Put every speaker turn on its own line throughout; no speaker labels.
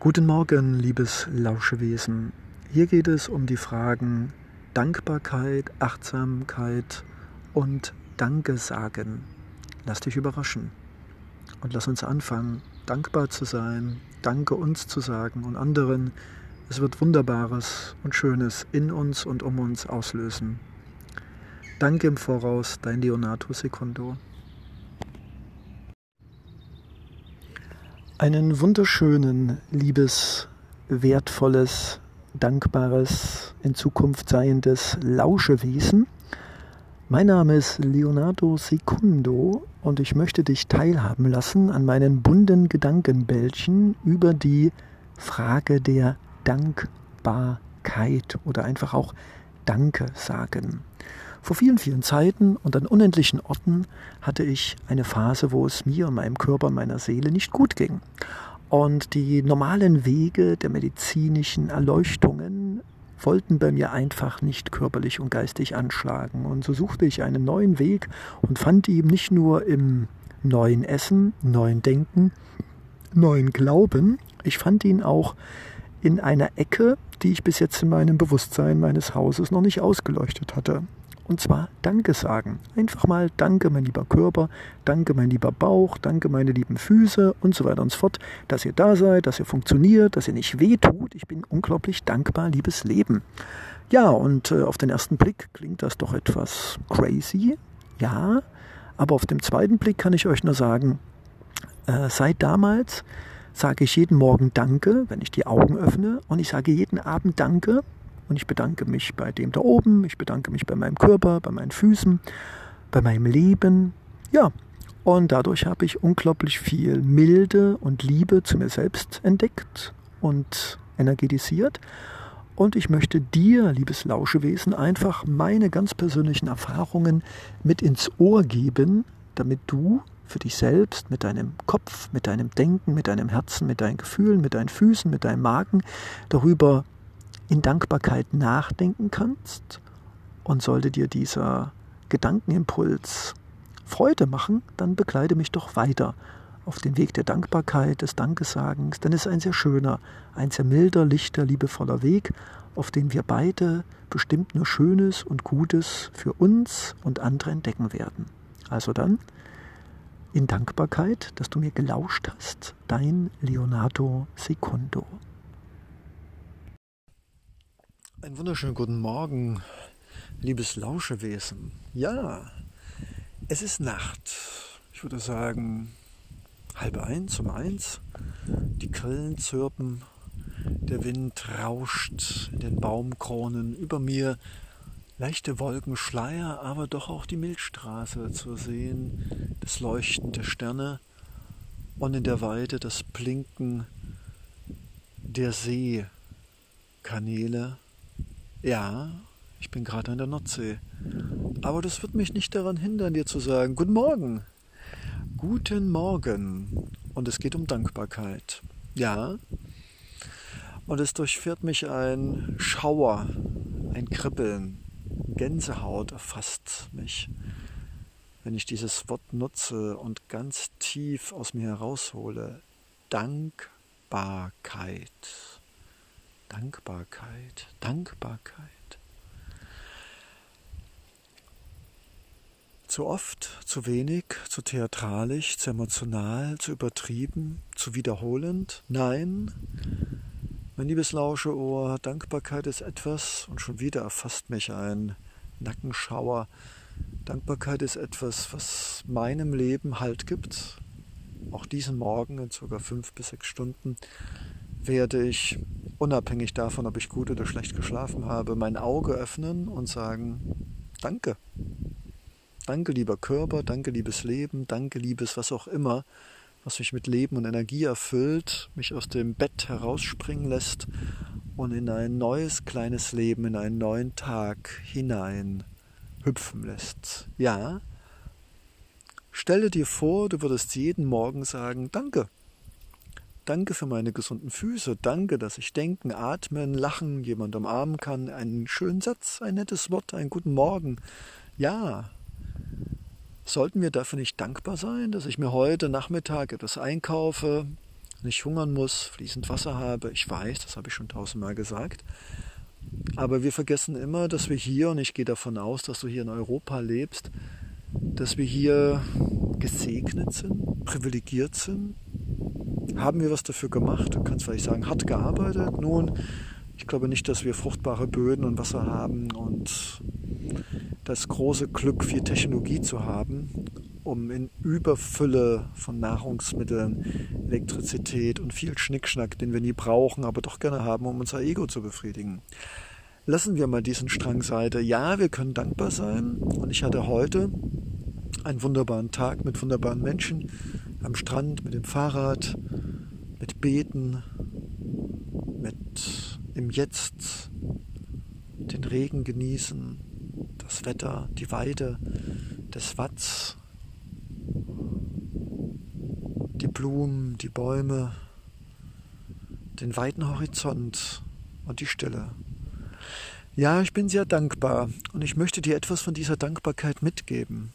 Guten Morgen, liebes Lauschewesen. Hier geht es um die Fragen Dankbarkeit, Achtsamkeit und Danke sagen. Lass dich überraschen und lass uns anfangen, dankbar zu sein, Danke uns zu sagen und anderen. Es wird Wunderbares und Schönes in uns und um uns auslösen. Danke im Voraus, dein Leonardo Secondo. Einen wunderschönen, liebes, wertvolles, dankbares, in Zukunft seiendes Lauschewesen. Mein Name ist Leonardo Secundo und ich möchte dich teilhaben lassen an meinen bunten Gedankenbällchen über die Frage der Dankbarkeit oder einfach auch Danke sagen. Vor vielen, vielen Zeiten und an unendlichen Orten hatte ich eine Phase, wo es mir, meinem Körper, meiner Seele nicht gut ging. Und die normalen Wege der medizinischen Erleuchtungen wollten bei mir einfach nicht körperlich und geistig anschlagen. Und so suchte ich einen neuen Weg und fand ihn nicht nur im neuen Essen, neuen Denken, neuen Glauben, ich fand ihn auch in einer Ecke, die ich bis jetzt in meinem Bewusstsein meines Hauses noch nicht ausgeleuchtet hatte. Und zwar Danke sagen. Einfach mal Danke, mein lieber Körper, Danke, mein lieber Bauch, Danke, meine lieben Füße und so weiter und so fort, dass ihr da seid, dass ihr funktioniert, dass ihr nicht wehtut. Ich bin unglaublich dankbar, liebes Leben. Ja, und äh, auf den ersten Blick klingt das doch etwas crazy. Ja, aber auf dem zweiten Blick kann ich euch nur sagen, äh, seit damals sage ich jeden Morgen Danke, wenn ich die Augen öffne, und ich sage jeden Abend Danke, und ich bedanke mich bei dem da oben, ich bedanke mich bei meinem Körper, bei meinen Füßen, bei meinem Leben. Ja, und dadurch habe ich unglaublich viel Milde und Liebe zu mir selbst entdeckt und energetisiert. Und ich möchte dir, liebes Lauschewesen, einfach meine ganz persönlichen Erfahrungen mit ins Ohr geben, damit du für dich selbst, mit deinem Kopf, mit deinem Denken, mit deinem Herzen, mit deinen Gefühlen, mit deinen Füßen, mit deinem Magen darüber in Dankbarkeit nachdenken kannst und sollte dir dieser Gedankenimpuls Freude machen, dann begleite mich doch weiter auf den Weg der Dankbarkeit, des Dankesagens, denn es ist ein sehr schöner, ein sehr milder, lichter, liebevoller Weg, auf dem wir beide bestimmt nur Schönes und Gutes für uns und andere entdecken werden. Also dann, in Dankbarkeit, dass du mir gelauscht hast, dein Leonardo Secundo. Einen wunderschönen guten Morgen, liebes Lauschewesen. Ja, es ist Nacht. Ich würde sagen, halb eins um eins. Die Grillen zirpen, der Wind rauscht in den Baumkronen. Über mir leichte Wolkenschleier, aber doch auch die Milchstraße zu sehen, das Leuchten der Sterne und in der Weite das Blinken der Seekanäle ja, ich bin gerade an der Nordsee. Aber das wird mich nicht daran hindern, dir zu sagen, guten Morgen. Guten Morgen. Und es geht um Dankbarkeit. Ja. Und es durchfährt mich ein Schauer, ein Kribbeln. Gänsehaut erfasst mich, wenn ich dieses Wort nutze und ganz tief aus mir heraushole. Dankbarkeit. Dankbarkeit, Dankbarkeit. Zu oft, zu wenig, zu theatralisch, zu emotional, zu übertrieben, zu wiederholend? Nein. Mein liebes Lauscheohr, Dankbarkeit ist etwas, und schon wieder erfasst mich ein Nackenschauer. Dankbarkeit ist etwas, was meinem Leben Halt gibt. Auch diesen Morgen in circa fünf bis sechs Stunden werde ich unabhängig davon, ob ich gut oder schlecht geschlafen habe, mein Auge öffnen und sagen, danke. Danke, lieber Körper, danke, liebes Leben, danke, liebes was auch immer, was mich mit Leben und Energie erfüllt, mich aus dem Bett herausspringen lässt und in ein neues kleines Leben, in einen neuen Tag hinein hüpfen lässt. Ja, stelle dir vor, du würdest jeden Morgen sagen, danke, Danke für meine gesunden Füße. Danke, dass ich denken, atmen, lachen, jemand umarmen kann. Einen schönen Satz, ein nettes Wort, einen guten Morgen. Ja. Sollten wir dafür nicht dankbar sein, dass ich mir heute Nachmittag etwas einkaufe, nicht hungern muss, fließend Wasser habe. Ich weiß, das habe ich schon tausendmal gesagt. Aber wir vergessen immer, dass wir hier, und ich gehe davon aus, dass du hier in Europa lebst, dass wir hier gesegnet sind, privilegiert sind. Haben wir was dafür gemacht? Du kannst vielleicht sagen, hart gearbeitet. Nun, ich glaube nicht, dass wir fruchtbare Böden und Wasser haben und das große Glück, viel Technologie zu haben, um in Überfülle von Nahrungsmitteln, Elektrizität und viel Schnickschnack, den wir nie brauchen, aber doch gerne haben, um unser Ego zu befriedigen. Lassen wir mal diesen Strang Seite. Ja, wir können dankbar sein. Und ich hatte heute einen wunderbaren Tag mit wunderbaren Menschen am Strand, mit dem Fahrrad, mit Beten, mit im Jetzt den Regen genießen, das Wetter, die Weide des Watts, die Blumen, die Bäume, den weiten Horizont und die Stille. Ja, ich bin sehr dankbar und ich möchte dir etwas von dieser Dankbarkeit mitgeben.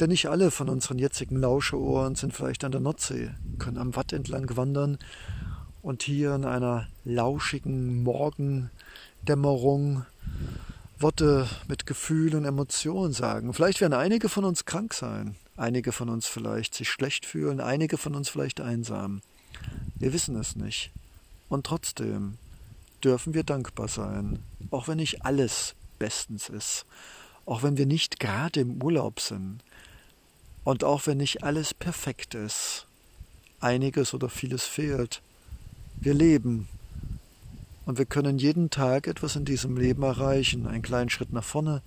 Denn nicht alle von unseren jetzigen Lauscheohren sind vielleicht an der Nordsee, können am Watt entlang wandern und hier in einer lauschigen Morgendämmerung Worte mit Gefühl und Emotion sagen. Vielleicht werden einige von uns krank sein, einige von uns vielleicht sich schlecht fühlen, einige von uns vielleicht einsam. Wir wissen es nicht. Und trotzdem dürfen wir dankbar sein, auch wenn nicht alles bestens ist, auch wenn wir nicht gerade im Urlaub sind und auch wenn nicht alles perfekt ist, einiges oder vieles fehlt. Wir leben und wir können jeden Tag etwas in diesem Leben erreichen. Einen kleinen Schritt nach vorne,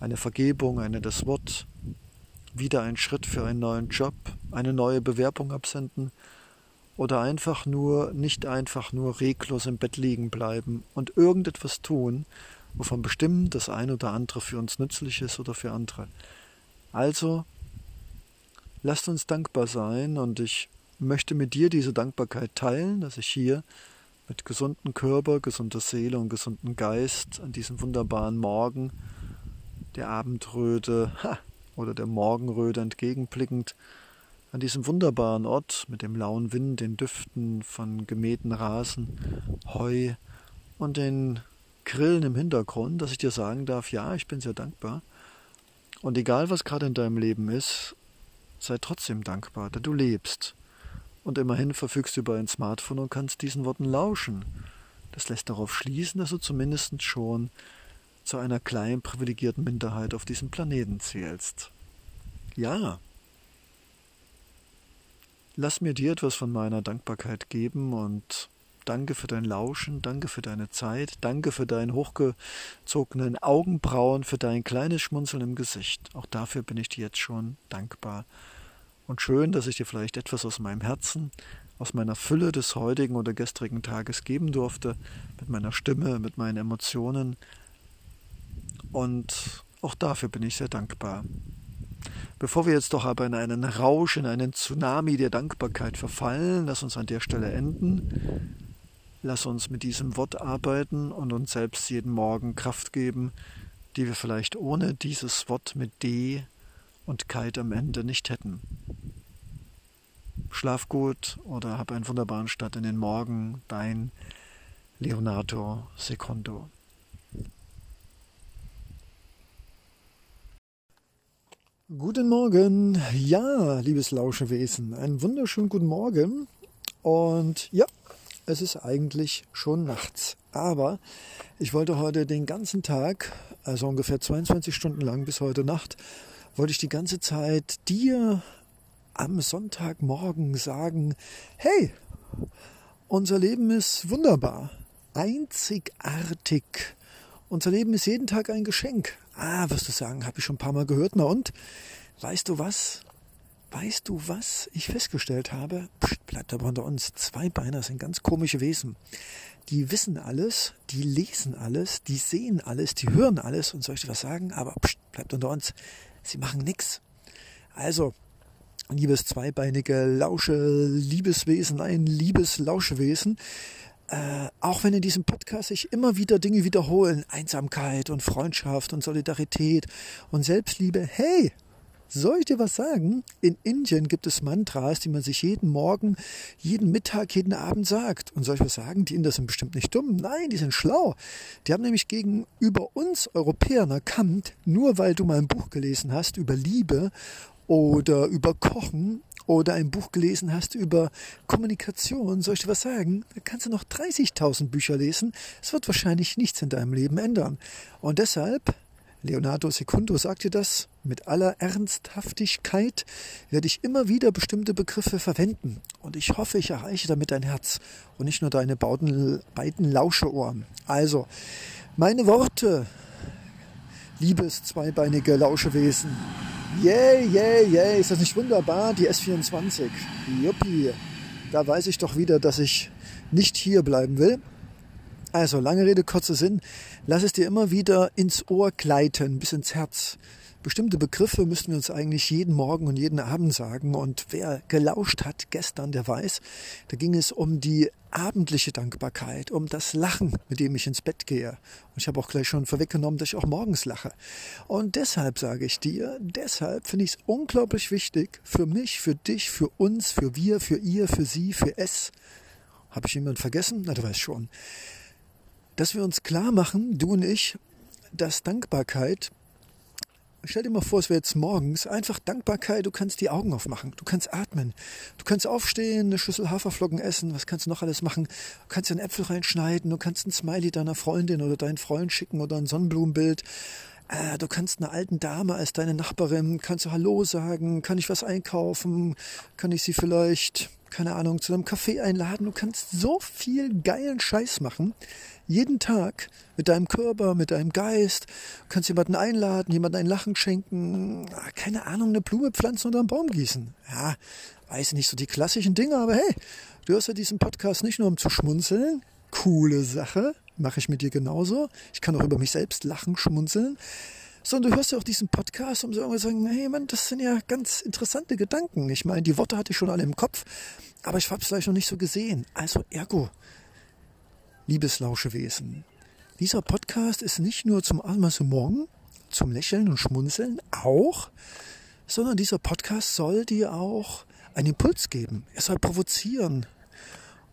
eine Vergebung, eine das Wort, wieder ein Schritt für einen neuen Job, eine neue Bewerbung absenden oder einfach nur, nicht einfach nur reglos im Bett liegen bleiben und irgendetwas tun, wovon bestimmt das ein oder andere für uns nützlich ist oder für andere. Also, lasst uns dankbar sein und ich möchte mit dir diese Dankbarkeit teilen, dass ich hier mit gesundem Körper, gesunder Seele und gesundem Geist an diesem wunderbaren Morgen der Abendröte ha, oder der Morgenröte entgegenblickend an diesem wunderbaren Ort mit dem lauen Wind, den Düften von gemähten Rasen, Heu und den Grillen im Hintergrund, dass ich dir sagen darf, ja, ich bin sehr dankbar. Und egal was gerade in deinem Leben ist, sei trotzdem dankbar, da du lebst. Und immerhin verfügst du über ein Smartphone und kannst diesen Worten lauschen. Das lässt darauf schließen, dass du zumindest schon zu einer kleinen privilegierten Minderheit auf diesem Planeten zählst. Ja. Lass mir dir etwas von meiner Dankbarkeit geben und danke für dein Lauschen, danke für deine Zeit, danke für deinen hochgezogenen Augenbrauen, für dein kleines Schmunzeln im Gesicht. Auch dafür bin ich dir jetzt schon dankbar und schön, dass ich dir vielleicht etwas aus meinem Herzen, aus meiner Fülle des heutigen oder gestrigen Tages geben durfte, mit meiner Stimme, mit meinen Emotionen. Und auch dafür bin ich sehr dankbar. Bevor wir jetzt doch aber in einen Rausch, in einen Tsunami der Dankbarkeit verfallen, lass uns an der Stelle enden. Lass uns mit diesem Wort arbeiten und uns selbst jeden Morgen Kraft geben, die wir vielleicht ohne dieses Wort mit D und Kite am Ende nicht hätten. Schlaf gut oder hab einen wunderbaren Start in den Morgen, dein Leonardo Secondo. Guten Morgen, ja, liebes Lauschewesen, einen wunderschönen guten Morgen. Und ja, es ist eigentlich schon nachts. Aber ich wollte heute den ganzen Tag, also ungefähr 22 Stunden lang bis heute Nacht, wollte ich die ganze Zeit dir am Sonntagmorgen sagen, hey, unser Leben ist wunderbar, einzigartig. Unser Leben ist jeden Tag ein Geschenk. Ah, wirst du sagen, habe ich schon ein paar Mal gehört. Na und? Weißt du was? Weißt du, was ich festgestellt habe? Psst, bleibt aber unter uns. Zweibeiner sind ganz komische Wesen. Die wissen alles, die lesen alles, die sehen alles, die hören alles und dir was sagen? Aber psst, bleibt unter uns. Sie machen nichts. Also, liebes zweibeinige Lausche, Liebeswesen, ein liebes Lauschewesen, äh, auch wenn in diesem Podcast sich immer wieder Dinge wiederholen, Einsamkeit und Freundschaft und Solidarität und Selbstliebe, hey, Soll ich dir was sagen? In Indien gibt es Mantras, die man sich jeden Morgen, jeden Mittag, jeden Abend sagt. Und soll ich was sagen? Die Inder sind bestimmt nicht dumm. Nein, die sind schlau. Die haben nämlich gegenüber uns Europäern erkannt, nur weil du mal ein Buch gelesen hast über Liebe oder über Kochen oder ein Buch gelesen hast über Kommunikation, soll ich dir was sagen? Da kannst du noch 30.000 Bücher lesen. Es wird wahrscheinlich nichts in deinem Leben ändern. Und deshalb Leonardo Secundo sagt dir das, mit aller Ernsthaftigkeit werde ich immer wieder bestimmte Begriffe verwenden. Und ich hoffe, ich erreiche damit dein Herz und nicht nur deine beiden, Lauscheohren. Also, meine Worte, liebes zweibeinige Lauschewesen. Yay, yay, yay, ist das nicht wunderbar? Die S24. Juppie. Da weiß ich doch wieder, dass ich nicht hier bleiben will. Also, lange Rede, kurzer Sinn. Lass es dir immer wieder ins Ohr gleiten, bis ins Herz. Bestimmte Begriffe müssen wir uns eigentlich jeden Morgen und jeden Abend sagen. Und wer gelauscht hat gestern, der weiß, da ging es um die abendliche Dankbarkeit, um das Lachen, mit dem ich ins Bett gehe. Und ich habe auch gleich schon vorweggenommen, dass ich auch morgens lache. Und deshalb sage ich dir, deshalb finde ich es unglaublich wichtig für mich, für dich, für uns, für wir, für ihr, für sie, für es. Habe ich jemanden vergessen? Na, du weißt schon dass wir uns klar machen, du und ich, dass Dankbarkeit, stell dir mal vor, es wäre jetzt morgens, einfach Dankbarkeit, du kannst die Augen aufmachen, du kannst atmen, du kannst aufstehen, eine Schüssel Haferflocken essen, was kannst du noch alles machen? Du kannst einen Äpfel reinschneiden, du kannst ein Smiley deiner Freundin oder deinen Freund schicken oder ein Sonnenblumenbild. Äh, du kannst einer alten Dame als deine Nachbarin, kannst du Hallo sagen, kann ich was einkaufen, kann ich sie vielleicht, keine Ahnung, zu einem Café einladen. Du kannst so viel geilen Scheiß machen jeden Tag mit deinem Körper, mit deinem Geist. Du kannst jemanden einladen, jemanden ein Lachen schenken, ah, keine Ahnung, eine Blume pflanzen oder einen Baum gießen. Ja, weiß nicht so die klassischen Dinge, aber hey, du hörst ja diesen Podcast nicht nur um zu schmunzeln. Coole Sache, mache ich mit dir genauso. Ich kann auch über mich selbst lachen, schmunzeln. Sondern du hörst ja auch diesen Podcast, um so irgendwie zu sagen, hey Mann, das sind ja ganz interessante Gedanken. Ich meine, die Worte hatte ich schon alle im Kopf, aber ich habe es vielleicht noch nicht so gesehen. Also ergo, liebes Lauschewesen. Dieser Podcast ist nicht nur zum Amüsement, zum Lächeln und Schmunzeln auch, sondern dieser Podcast soll dir auch einen Impuls geben. Er soll provozieren.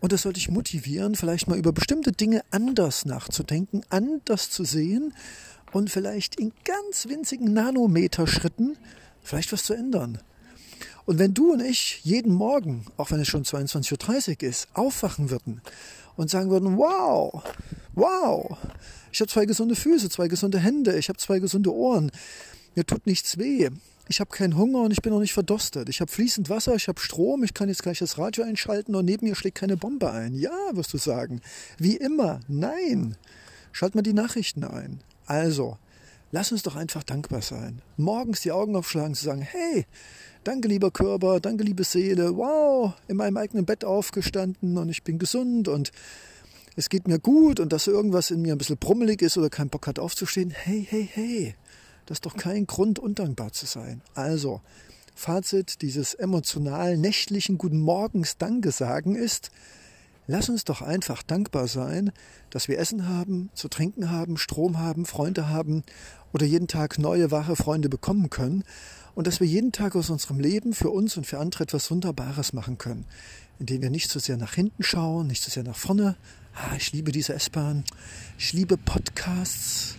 Und er soll dich motivieren, vielleicht mal über bestimmte Dinge anders nachzudenken, anders zu sehen und vielleicht in ganz winzigen Nanometerschritten vielleicht was zu ändern. Und wenn du und ich jeden Morgen, auch wenn es schon 22.30 Uhr ist, aufwachen würden und sagen würden, wow, wow, ich habe zwei gesunde Füße, zwei gesunde Hände, ich habe zwei gesunde Ohren, mir tut nichts weh, ich habe keinen Hunger und ich bin auch nicht verdurstet, ich habe fließend Wasser, ich habe Strom, ich kann jetzt gleich das Radio einschalten und neben mir schlägt keine Bombe ein. Ja, wirst du sagen. Wie immer, nein. Schalt mal die Nachrichten ein. Also, lass uns doch einfach dankbar sein. Morgens die Augen aufschlagen, zu sagen, hey, Danke, lieber Körper, danke, liebe Seele. Wow, in meinem eigenen Bett aufgestanden und ich bin gesund und es geht mir gut und dass irgendwas in mir ein bisschen brummelig ist oder keinen Bock hat aufzustehen. Hey, hey, hey, das ist doch kein Grund, undankbar zu sein. Also, Fazit dieses emotional nächtlichen Guten Morgens Danke sagen ist, lass uns doch einfach dankbar sein, dass wir Essen haben, zu trinken haben, Strom haben, Freunde haben oder jeden Tag neue, wahre Freunde bekommen können und dass wir jeden Tag aus unserem Leben für uns und für andere etwas Wunderbares machen können, indem wir nicht so sehr nach hinten schauen, nicht so sehr nach vorne. Ah, ich liebe diese S-Bahn. Ich liebe Podcasts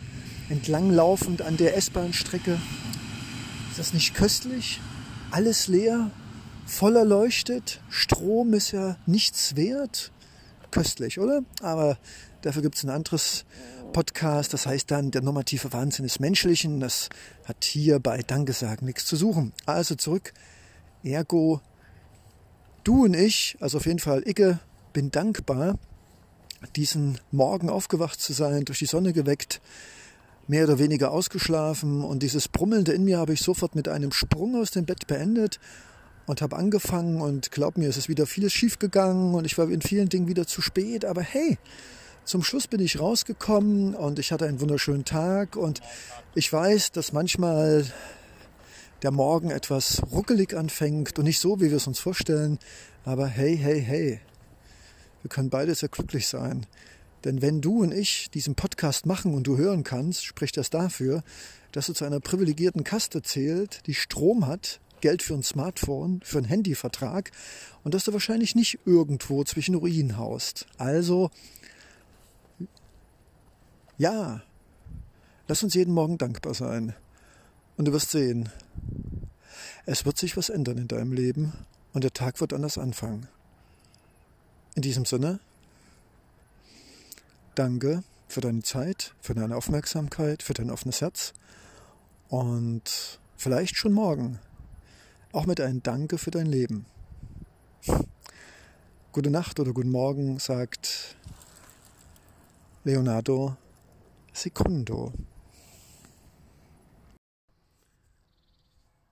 entlanglaufend an der S-Bahn-Strecke. Ist das nicht köstlich? Alles leer, voller leuchtet. Strom ist ja nichts wert. Köstlich, oder? Aber dafür gibt es ein anderes Podcast. Das heißt dann, der normative Wahnsinn des Menschlichen. Das hat hier bei Dankesagen nichts zu suchen. Also zurück. Ergo, du und ich, also auf jeden Fall Icke, bin dankbar, diesen Morgen aufgewacht zu sein, durch die Sonne geweckt, mehr oder weniger ausgeschlafen und dieses Brummelnde in mir habe ich sofort mit einem Sprung aus dem Bett beendet und habe angefangen und glaub mir, es ist wieder vieles schiefgegangen und ich war in vielen Dingen wieder zu spät, aber hey, zum Schluss bin ich rausgekommen und ich hatte einen wunderschönen Tag und ich weiß, dass manchmal der Morgen etwas ruckelig anfängt und nicht so, wie wir es uns vorstellen. Aber hey, hey, hey, wir können beide sehr glücklich sein. Denn wenn du und ich diesen Podcast machen und du hören kannst, spricht das dafür, dass du zu einer privilegierten Kaste zählt, die Strom hat, Geld für ein Smartphone, für einen Handyvertrag und dass du wahrscheinlich nicht irgendwo zwischen Ruinen haust. Also, ja, lass uns jeden Morgen dankbar sein. Und du wirst sehen, es wird sich was ändern in deinem Leben und der Tag wird anders anfangen. In diesem Sinne, danke für deine Zeit, für deine Aufmerksamkeit, für dein offenes Herz und vielleicht schon morgen auch mit einem Danke für dein Leben. Gute Nacht oder guten Morgen, sagt Leonardo Secundo.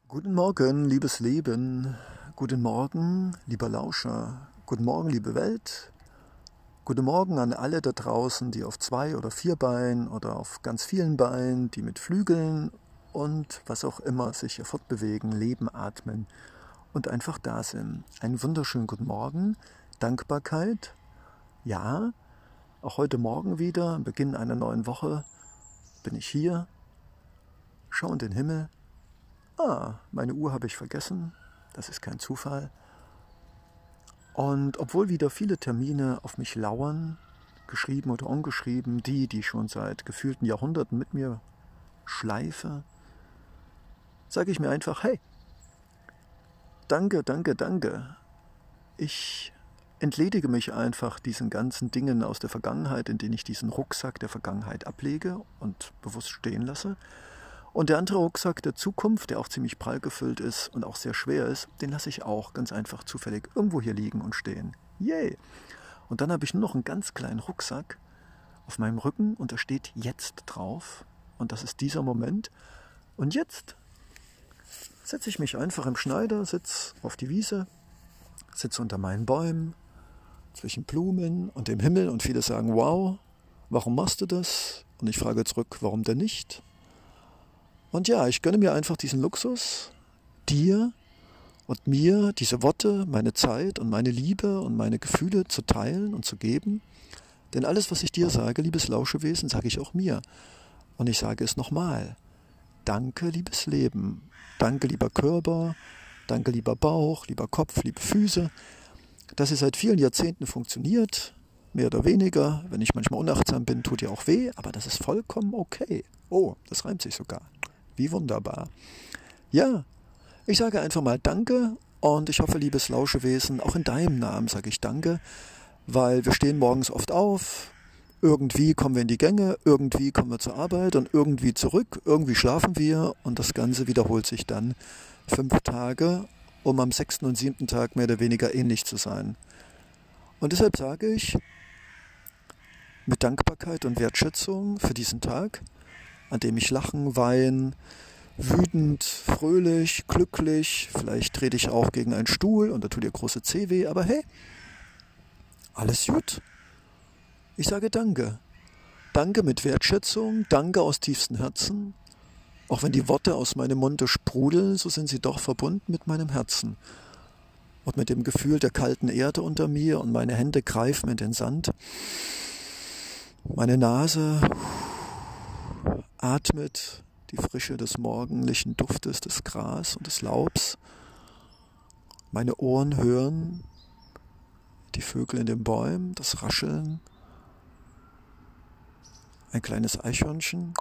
Guten Morgen, liebes Leben. Guten Morgen, lieber Lauscher. Guten Morgen, liebe Welt. Guten Morgen an alle da draußen, die auf zwei oder vier Beinen oder auf ganz vielen Beinen, die mit Flügeln und was auch immer sich hier fortbewegen, leben, atmen und einfach da sind. Einen wunderschönen guten Morgen, Dankbarkeit. Ja, auch heute Morgen wieder, am Beginn einer neuen Woche, bin ich hier, schaue in den Himmel ah, meine Uhr habe ich vergessen, das ist kein Zufall. Und obwohl wieder viele Termine auf mich lauern, geschrieben oder ungeschrieben, die, die schon seit gefühlten Jahrhunderten mit mir schleife, sage ich mir einfach, hey, danke, danke, danke. Ich entledige mich einfach diesen ganzen Dingen aus der Vergangenheit, in denen ich diesen Rucksack der Vergangenheit ablege und bewusst stehen lasse und der andere Rucksack der Zukunft, der auch ziemlich prall gefüllt ist und auch sehr schwer ist, den lasse ich auch ganz einfach zufällig irgendwo hier liegen und stehen. Yay! Und dann habe ich nur noch einen ganz kleinen Rucksack auf meinem Rücken und da steht jetzt drauf. Und das ist dieser Moment. Und jetzt setze ich mich einfach im Schneider, sitze auf die Wiese, sitze unter meinen Bäumen, zwischen Blumen und dem Himmel und viele sagen, wow, warum machst du das? Und ich frage zurück, warum denn nicht? Und ja, ich gönne mir einfach diesen Luxus, dir und mir diese Worte, meine Zeit und meine Liebe und meine Gefühle zu teilen und zu geben. Denn alles, was ich dir sage, liebes Lauschewesen, sage ich auch mir. Und ich sage es nochmal. Danke, liebes Leben. Danke, lieber Körper. Danke, lieber Bauch, lieber Kopf, liebe Füße. Dass ihr seit vielen Jahrzehnten funktioniert, mehr oder weniger. Wenn ich manchmal unachtsam bin, tut ihr auch weh, aber das ist vollkommen okay. Oh, das reimt sich sogar. Wie wunderbar. Ja, ich sage einfach mal Danke und ich hoffe, liebes Lauschewesen, auch in deinem Namen sage ich Danke, weil wir stehen morgens oft auf, irgendwie kommen wir in die Gänge, irgendwie kommen wir zur Arbeit und irgendwie zurück, irgendwie schlafen wir und das Ganze wiederholt sich dann fünf Tage, um am sechsten und siebten Tag mehr oder weniger ähnlich zu sein. Und deshalb sage ich mit Dankbarkeit und Wertschätzung für diesen Tag, an dem ich lachen, weinen, wütend, fröhlich, glücklich, vielleicht trete ich auch gegen einen Stuhl und da tut ihr große Zeh weh, aber hey, alles gut. Ich sage Danke. Danke mit Wertschätzung, Danke aus tiefstem Herzen. Auch wenn die Worte aus meinem Munde sprudeln, so sind sie doch verbunden mit meinem Herzen und mit dem Gefühl der kalten Erde unter mir und meine Hände greifen in den Sand. Meine Nase atmet die Frische des morgendlichen Duftes des Gras und des Laubs. Meine Ohren hören die Vögel in den Bäumen, das Rascheln. Ein kleines Eichhörnchen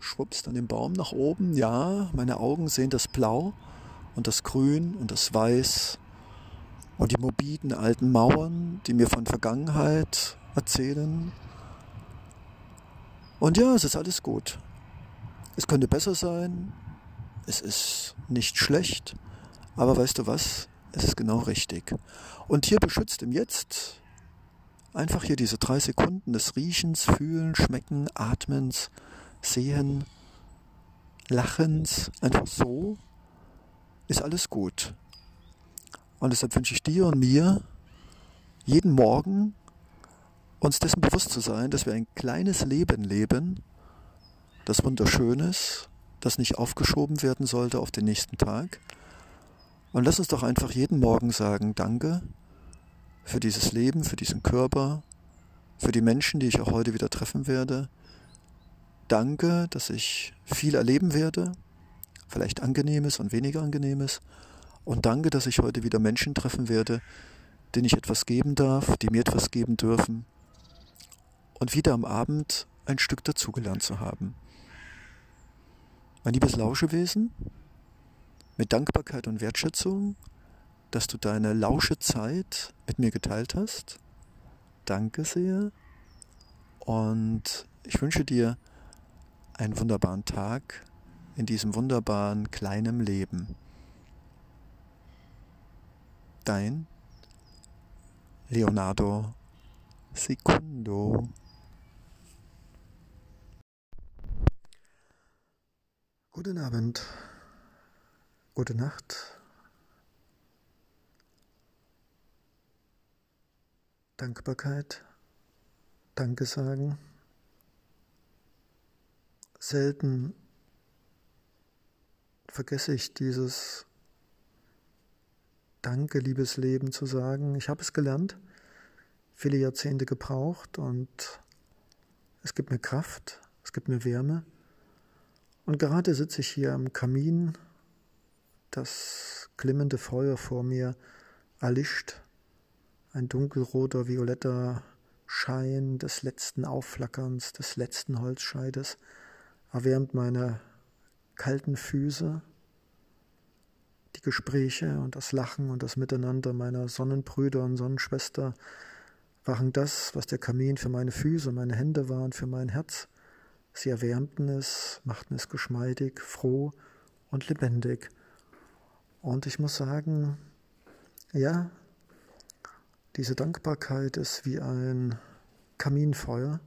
schwupst an dem Baum nach oben. Ja, meine Augen sehen das Blau und das Grün und das Weiß und die morbiden alten Mauern, die mir von Vergangenheit erzählen und ja, es ist alles gut. Es könnte besser sein. Es ist nicht schlecht. Aber weißt du was? Es ist genau richtig. Und hier beschützt im Jetzt einfach hier diese drei Sekunden des Riechens, Fühlen, Schmecken, Atmens, Sehen, Lachens, einfach so, ist alles gut. Und deshalb wünsche ich dir und mir jeden Morgen uns dessen bewusst zu sein, dass wir ein kleines Leben leben, das wunderschön ist, das nicht aufgeschoben werden sollte auf den nächsten Tag. Und lass uns doch einfach jeden Morgen sagen, danke für dieses Leben, für diesen Körper, für die Menschen, die ich auch heute wieder treffen werde. Danke, dass ich viel erleben werde, vielleicht angenehmes und weniger angenehmes. Und danke, dass ich heute wieder Menschen treffen werde, denen ich etwas geben darf, die mir etwas geben dürfen. Und wieder am Abend ein Stück dazugelernt zu haben. Mein liebes Lauschewesen, mit Dankbarkeit und Wertschätzung, dass du deine lausche Zeit mit mir geteilt hast. Danke sehr. Und ich wünsche dir einen wunderbaren Tag in diesem wunderbaren kleinen Leben. Dein Leonardo Secundo. Guten Abend, gute Nacht. Dankbarkeit, Danke sagen. Selten vergesse ich dieses Danke, liebes Leben zu sagen. Ich habe es gelernt, viele Jahrzehnte gebraucht und es gibt mir Kraft, es gibt mir Wärme. Und gerade sitze ich hier am Kamin, das glimmende Feuer vor mir erlischt, ein dunkelroter, violetter Schein des letzten Aufflackerns, des letzten Holzscheides erwärmt meine kalten Füße, die Gespräche und das Lachen und das Miteinander meiner Sonnenbrüder und Sonnenschwester waren das, was der Kamin für meine Füße, meine Hände war und für mein Herz. Sie erwärmten es, machten es geschmeidig, froh und lebendig. Und ich muss sagen, ja, diese Dankbarkeit ist wie ein Kaminfeuer,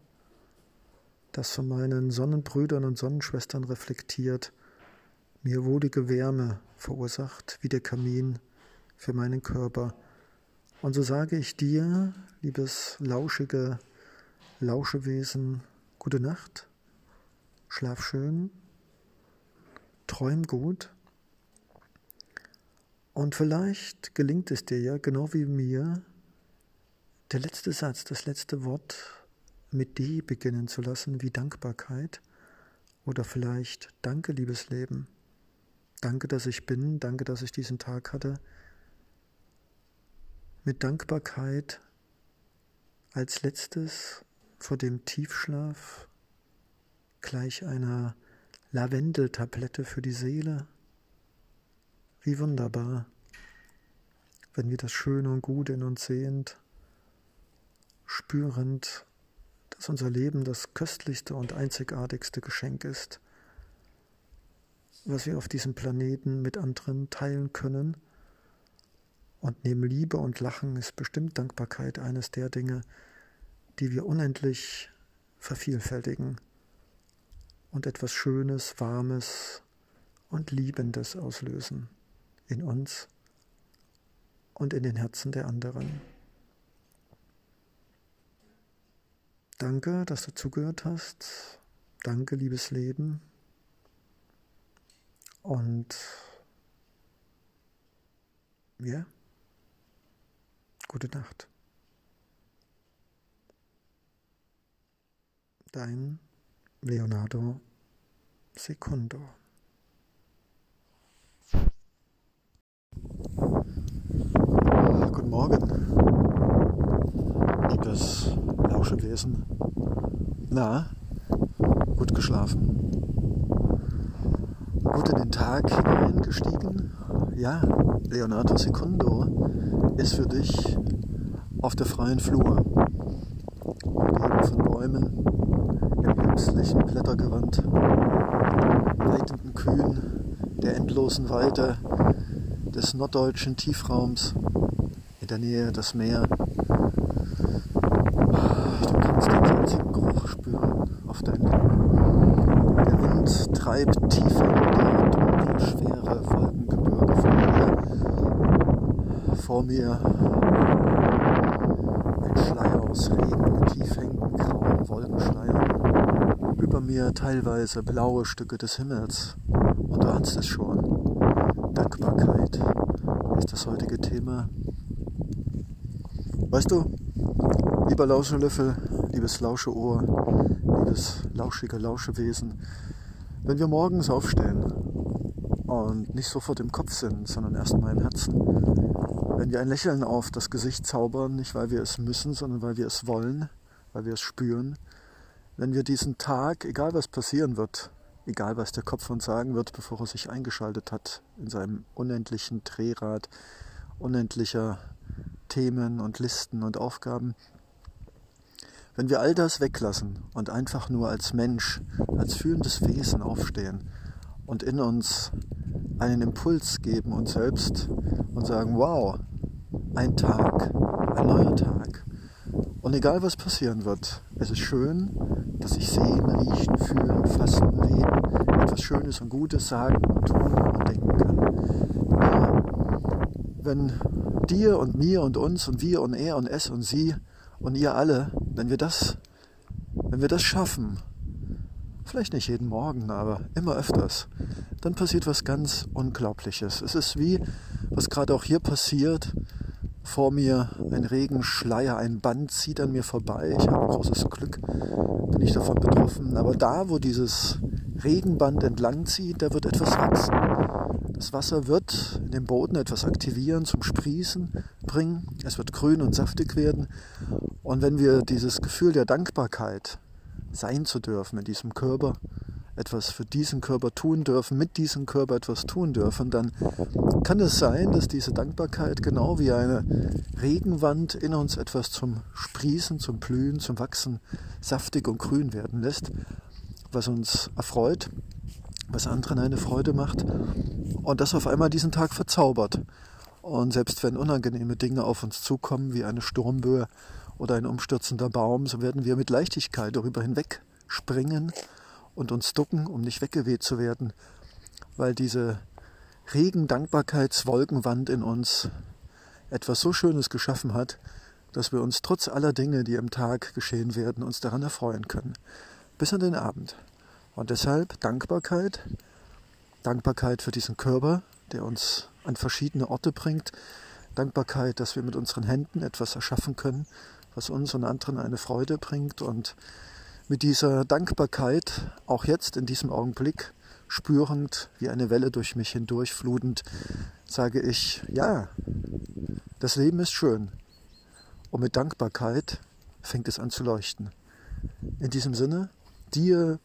das von meinen Sonnenbrüdern und Sonnenschwestern reflektiert, mir wohlige Wärme verursacht, wie der Kamin für meinen Körper. Und so sage ich dir, liebes lauschige Lauschewesen, gute Nacht Schlaf schön, träum gut. Und vielleicht gelingt es dir ja, genau wie mir, der letzte Satz, das letzte Wort mit D beginnen zu lassen, wie Dankbarkeit. Oder vielleicht Danke, liebes Leben. Danke, dass ich bin. Danke, dass ich diesen Tag hatte. Mit Dankbarkeit als letztes vor dem Tiefschlaf gleich einer Lavendeltablette für die Seele. Wie wunderbar, wenn wir das Schöne und Gute in uns sehend, spürend, dass unser Leben das köstlichste und einzigartigste Geschenk ist, was wir auf diesem Planeten mit anderen teilen können. Und neben Liebe und Lachen ist bestimmt Dankbarkeit eines der Dinge, die wir unendlich vervielfältigen und etwas Schönes, Warmes und Liebendes auslösen in uns und in den Herzen der anderen. Danke, dass du zugehört hast. Danke, liebes Leben. Und ja, gute Nacht. Dein Leonardo Secundo. Guten Morgen, liebes Lauschewesen. Na, gut geschlafen? Gut in den Tag hineingestiegen? Ja, Leonardo Secundo ist für dich auf der freien Flur, umgeben von Bäumen, im herbstlichen Blättergewand, leitenden Kühen der endlosen Weite des norddeutschen Tiefraums in der Nähe das Meer. Du kannst den salzigen Geruch spüren auf deinen Lippen. Der Wind treibt tiefer in der dunkelschwere Wolkengebirge vor mir. Vor mir ein Schleier aus Regen, tief hängenden grauen Wolkenschleier über mir teilweise blaue Stücke des Himmels. Und du ahnst es schon. Dankbarkeit ist das heutige Thema. Weißt du, lieber Lauschenlöffel, liebes lausche Ohr, liebes lauschige Lauschewesen, wenn wir morgens aufstehen und nicht sofort im Kopf sind, sondern erstmal im Herzen, wenn wir ein Lächeln auf das Gesicht zaubern, nicht weil wir es müssen, sondern weil wir es wollen, weil wir es spüren, wenn wir diesen Tag, egal was passieren wird, egal was der Kopf uns sagen wird, bevor er sich eingeschaltet hat in seinem unendlichen Drehrad unendlicher Themen und Listen und Aufgaben, wenn wir all das weglassen und einfach nur als Mensch, als fühlendes Wesen aufstehen und in uns einen Impuls geben uns selbst und sagen, wow, ein Tag, ein neuer Tag. Und egal was passieren wird, es ist schön, dass ich sehen, riechen, fühlen, fassen, reden, etwas Schönes und Gutes sagen und tun und denken kann. Ja, wenn dir und mir und uns und wir und er und es und sie und ihr alle, wenn wir das, wenn wir das schaffen, vielleicht nicht jeden Morgen, aber immer öfters, dann passiert was ganz Unglaubliches. Es ist wie, was gerade auch hier passiert. Vor mir ein Regenschleier, ein Band zieht an mir vorbei. Ich habe großes Glück, bin ich davon betroffen. Aber da, wo dieses Regenband entlang zieht, da wird etwas wachsen. Das Wasser wird in dem Boden etwas aktivieren, zum Sprießen bringen. Es wird grün und saftig werden. Und wenn wir dieses Gefühl der Dankbarkeit sein zu dürfen in diesem Körper, etwas für diesen Körper tun dürfen, mit diesem Körper etwas tun dürfen, dann kann es sein, dass diese Dankbarkeit genau wie eine Regenwand in uns etwas zum Sprießen, zum Blühen, zum Wachsen saftig und grün werden lässt, was uns erfreut, was anderen eine Freude macht und das auf einmal diesen Tag verzaubert. Und selbst wenn unangenehme Dinge auf uns zukommen, wie eine Sturmböe oder ein umstürzender Baum, so werden wir mit Leichtigkeit darüber hinweg springen und uns ducken, um nicht weggeweht zu werden, weil diese Regen-Dankbarkeitswolkenwand in uns etwas so Schönes geschaffen hat, dass wir uns trotz aller Dinge, die im Tag geschehen werden, uns daran erfreuen können. Bis an den Abend. Und deshalb Dankbarkeit, Dankbarkeit für diesen Körper, der uns an verschiedene Orte bringt, Dankbarkeit, dass wir mit unseren Händen etwas erschaffen können, was uns und anderen eine Freude bringt und mit dieser Dankbarkeit, auch jetzt in diesem Augenblick, spürend wie eine Welle durch mich hindurchflutend, sage ich, ja, das Leben ist schön. Und mit Dankbarkeit fängt es an zu leuchten. In diesem Sinne, dir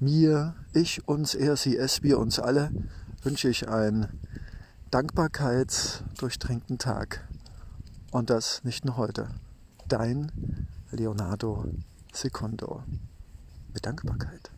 mir, ich, uns, er, sie, es, wir, uns alle wünsche ich einen dankbarkeitsdurchtränkten Tag. Und das nicht nur heute dein Leonardo Secondo. Mit Dankbarkeit.